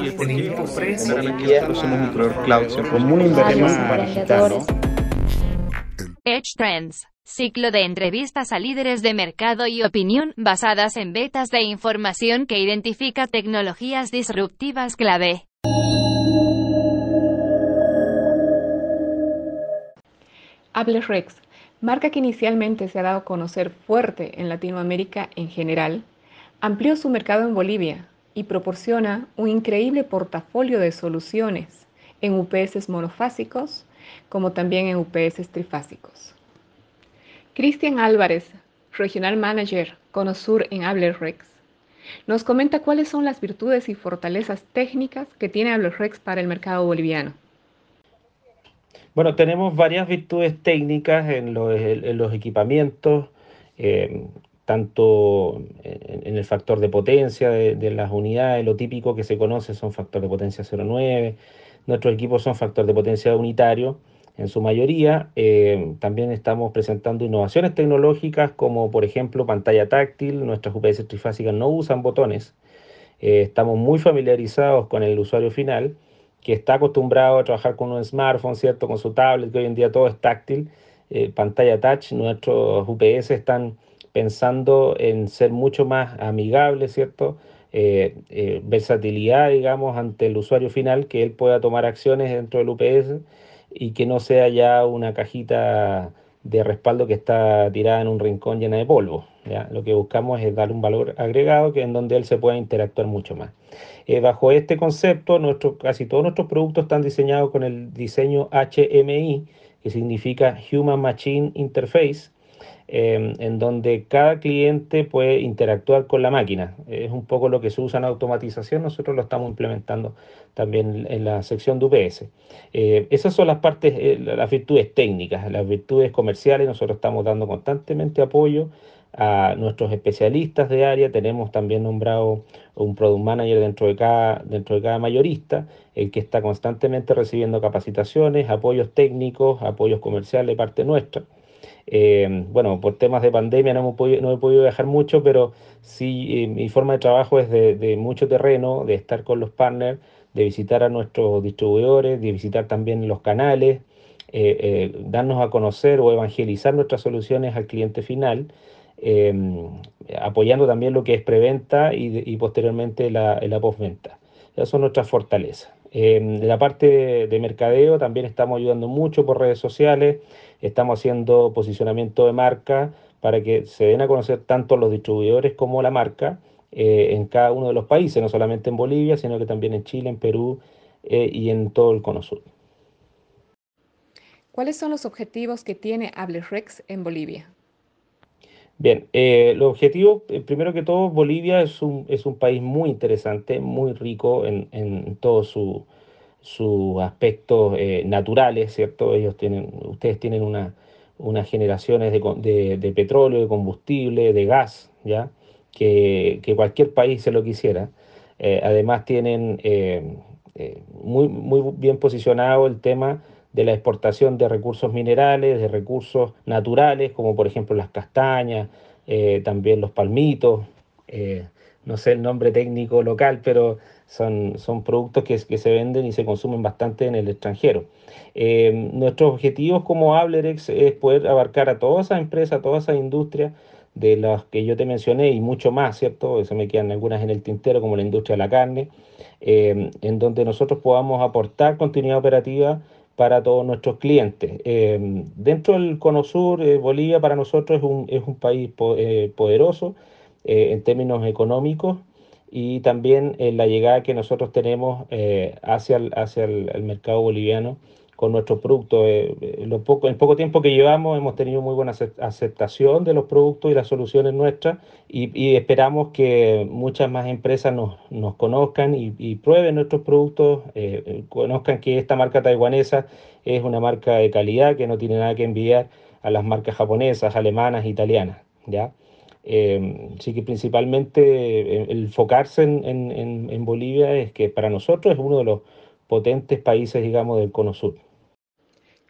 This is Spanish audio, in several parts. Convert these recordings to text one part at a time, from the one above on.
Y el equipo prensa, nosotros somos un proveedor cloud, común invertimento para digital, ¿no? Edge Trends, ciclo de entrevistas a líderes de mercado y opinión basadas en betas de información que identifica tecnologías disruptivas clave. Rex, marca que inicialmente se ha dado a conocer fuerte en Latinoamérica en general, amplió su mercado en Bolivia y proporciona un increíble portafolio de soluciones en UPS monofásicos como también en UPS trifásicos. Cristian Álvarez, Regional Manager Conosur en Rex, nos comenta cuáles son las virtudes y fortalezas técnicas que tiene Rex para el mercado boliviano. Bueno, tenemos varias virtudes técnicas en los, equipamientos, eh, tanto en, el factor de potencia de, las unidades, lo típico que se conoce son factor de potencia 0,9, nuestros equipos son factor de potencia unitario en su mayoría. Eh, también estamos presentando innovaciones tecnológicas como por ejemplo pantalla táctil, nuestras UPS trifásicas no usan botones, eh, estamos muy familiarizados con el usuario final que está acostumbrado a trabajar con un smartphone, ¿cierto? Con su tablet, que hoy en día todo es táctil, eh, pantalla touch, nuestros UPS están pensando en ser mucho más amigables, ¿cierto? Eh, eh, versatilidad, digamos, ante el usuario final, que él pueda tomar acciones dentro del UPS y que no sea ya una cajita de respaldo que está tirada en un rincón llena de polvo. ¿ya? Lo que buscamos es dar un valor agregado que en donde él se pueda interactuar mucho más. Eh, bajo este concepto, casi todos nuestros productos están diseñados con el diseño HMI, que significa Human Machine Interface, em, en donde cada cliente puede interactuar con la máquina. Es un poco lo que se usa en automatización, nosotros lo estamos implementando también en la sección de UPS. Eh, esas son las partes, eh, las virtudes técnicas, las virtudes comerciales, nosotros estamos dando constantemente apoyo a nuestros especialistas de área, tenemos también nombrado un product manager dentro de cada, dentro de cada mayorista, el que está constantemente recibiendo capacitaciones, apoyos técnicos, apoyos comerciales de parte nuestra. Eh, bueno, por temas de pandemia no, hemos podido, no he podido viajar mucho, pero sí eh, mi forma de trabajo es de, mucho terreno, de estar con los partners, de visitar a nuestros distribuidores, de visitar también los canales, eh, darnos a conocer o evangelizar nuestras soluciones al cliente final Em, apoyando también lo que es preventa y, posteriormente la, postventa. Esas son nuestras fortalezas. Eh, de la parte de, mercadeo también estamos ayudando mucho por redes sociales, estamos haciendo posicionamiento de marca para que se den a conocer tanto los distribuidores como la marca eh, en cada uno de los países, no solamente en Bolivia, sino que también en Chile, en Perú eh, y en todo el Cono Sur. ¿Cuáles son los objetivos que tiene Hablerex en Bolivia? Bien, eh, el objetivo, eh, primero que todo, Bolivia es un, es un país muy interesante, muy rico en, en todos sus su aspectos eh, naturales, ¿cierto? Ellos tienen, ustedes tienen una, unas generaciones de, de, petróleo, de combustible, de gas, ¿ya? Que, que cualquier país se lo quisiera. además tienen muy, muy bien posicionado el tema de la exportación de recursos minerales, de recursos naturales, como por ejemplo las castañas, eh, también los palmitos, eh, no sé el nombre técnico local, pero son, son productos que, que, se venden y se consumen bastante en el extranjero. Eh, nuestros objetivos como Ablerex es poder abarcar a todas esas empresas, a todas esas industrias de las que yo te mencioné y mucho más, ¿cierto? Se me quedan algunas en el tintero, como la industria de la carne, en donde nosotros podamos aportar continuidad operativa para todos nuestros clientes. Eh, dentro del Cono Sur, eh, Bolivia para nosotros es un, es un país eh, poderoso en términos económicos y también en la llegada que nosotros tenemos hacia, el, hacia el mercado boliviano con nuestros productos. Eh, eh poco, el poco tiempo que llevamos hemos tenido muy buena aceptación de los productos y las soluciones nuestras y, esperamos que muchas más empresas nos, nos conozcan y, prueben nuestros productos, eh, eh, conozcan que esta marca taiwanesa es una marca de calidad que no tiene nada que envidiar a las marcas japonesas, alemanas, italianas. ¿ya? Sí que principalmente el enfocarse en, en, en Bolivia es que para nosotros es uno de los potentes países, digamos, del Cono Sur.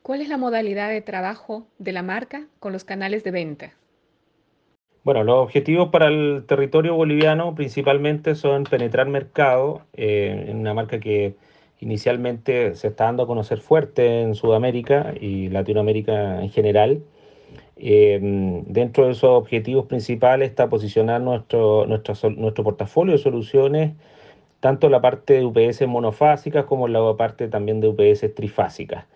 ¿Cuál es la modalidad de trabajo de la marca con los canales de venta? Bueno, los objetivos para el territorio boliviano principalmente son penetrar mercado eh, en una marca que inicialmente se está dando a conocer fuerte en Sudamérica y Latinoamérica en general. Eh, dentro de esos objetivos principales está posicionar nuestro, nuestro, nuestro portafolio de soluciones, tanto la parte de UPS monofásicas como la parte también de UPS trifásicas.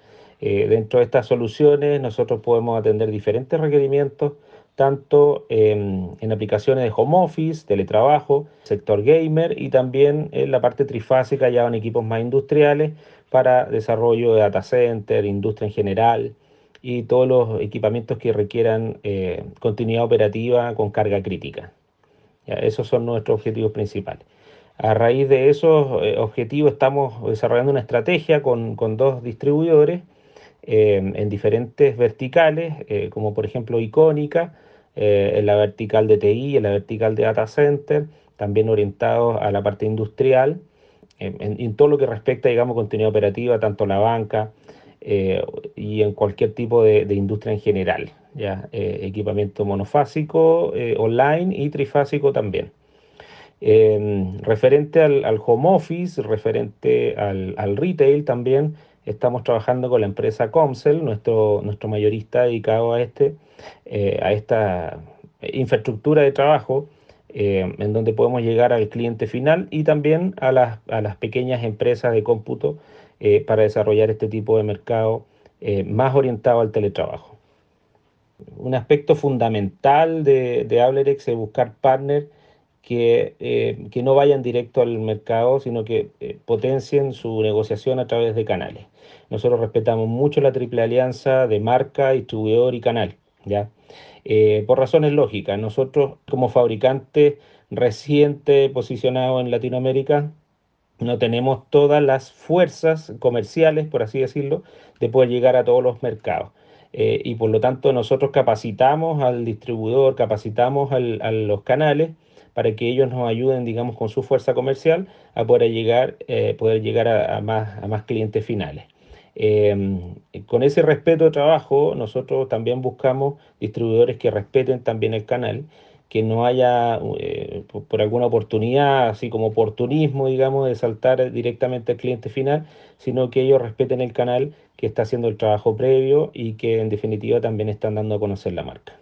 Eh, dentro de estas soluciones nosotros podemos atender diferentes requerimientos tanto en aplicaciones de home office, teletrabajo, sector gamer y también en la parte trifásica ya en equipos más industriales para desarrollo de data center, industria en general y todos los equipamientos que requieran eh, continuidad operativa con carga crítica. esos son nuestros objetivos principales. A raíz de esos eh, objetivos estamos desarrollando una estrategia con, con dos distribuidores eh, en diferentes verticales, como por ejemplo Icónica, en la vertical de TI, en la vertical de data center, también orientados a la parte industrial, en, todo lo que respecta, digamos, contenido operativa, tanto la banca eh, y en cualquier tipo de, industria en general, ya eh, equipamiento monofásico, online y trifásico también. referente al, home office, referente al, retail también, estamos trabajando con la empresa Comcel, nuestro, nuestro mayorista dedicado a, este, eh, a esta infraestructura de trabajo, eh, en donde podemos llegar al cliente final y también a las, a las pequeñas empresas de cómputo eh, para desarrollar este tipo de mercado más orientado al teletrabajo. Un aspecto fundamental de, de Ablerex es buscar partners que, que, no vayan directo al mercado, sino que potencien su negociación a través de canales. Nosotros respetamos mucho la triple alianza de marca, distribuidor y canal, ¿ya? Eh, por razones lógicas, nosotros como fabricante reciente posicionado en Latinoamérica, no tenemos todas las fuerzas comerciales, por así decirlo, de poder llegar a todos los mercados. Eh, y por lo tanto nosotros capacitamos al distribuidor, capacitamos a los canales para que ellos nos ayuden, digamos, con su fuerza comercial a poder llegar, eh, poder llegar a, más, a más clientes finales. Em, con ese respeto de trabajo, nosotros también buscamos distribuidores que respeten también el canal, que no haya eh, por, alguna oportunidad, así como oportunismo, digamos, de saltar directamente al cliente final, sino que ellos respeten el canal que está haciendo el trabajo previo y que en definitiva también están dando a conocer la marca.